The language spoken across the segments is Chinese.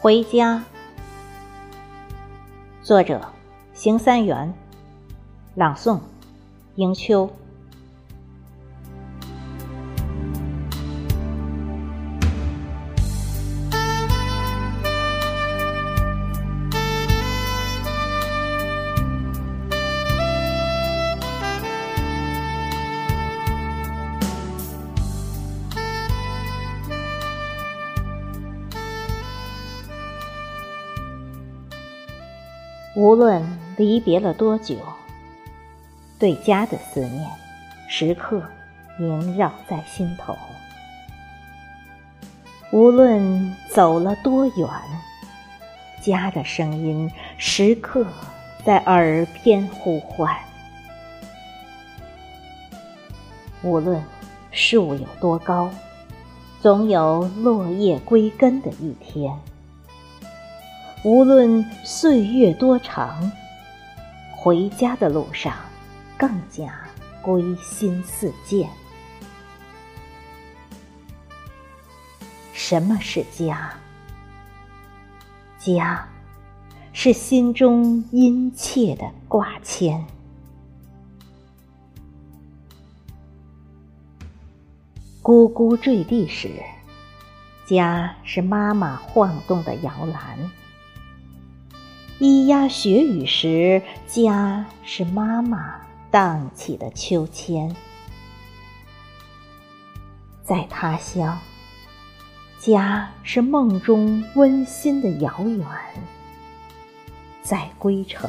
回家。作者：邢三元，朗诵：迎秋。无论离别了多久，对家的思念时刻萦绕在心头；无论走了多远，家的声音时刻在耳边呼唤；无论树有多高，总有落叶归根的一天。无论岁月多长，回家的路上更加归心似箭。什么是家？家是心中殷切的挂牵。咕咕坠地时，家是妈妈晃动的摇篮。咿呀学语时，家是妈妈荡起的秋千；在他乡，家是梦中温馨的遥远；在归程，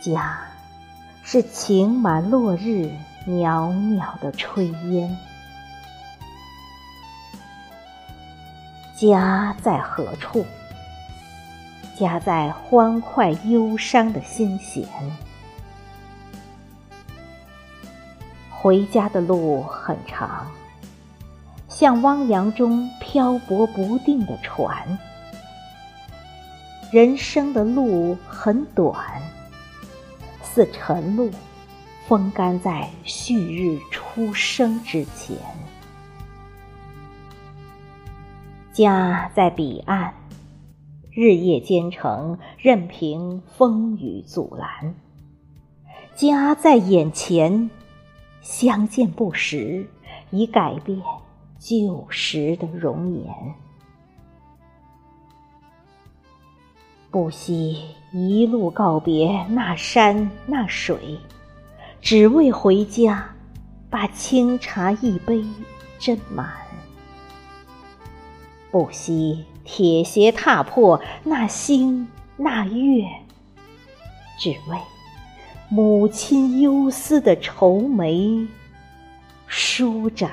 家是晴满落日袅袅的炊烟。家在何处？家在欢快忧伤的心弦。回家的路很长，像汪洋中漂泊不定的船；人生的路很短，似晨露，风干在旭日初升之前。家在彼岸。日夜兼程，任凭风雨阻拦。家在眼前，相见不识，已改变旧时的容颜。不惜一路告别那山那水，只为回家，把清茶一杯斟满。不惜。铁鞋踏破那星那月，只为母亲忧思的愁眉舒展。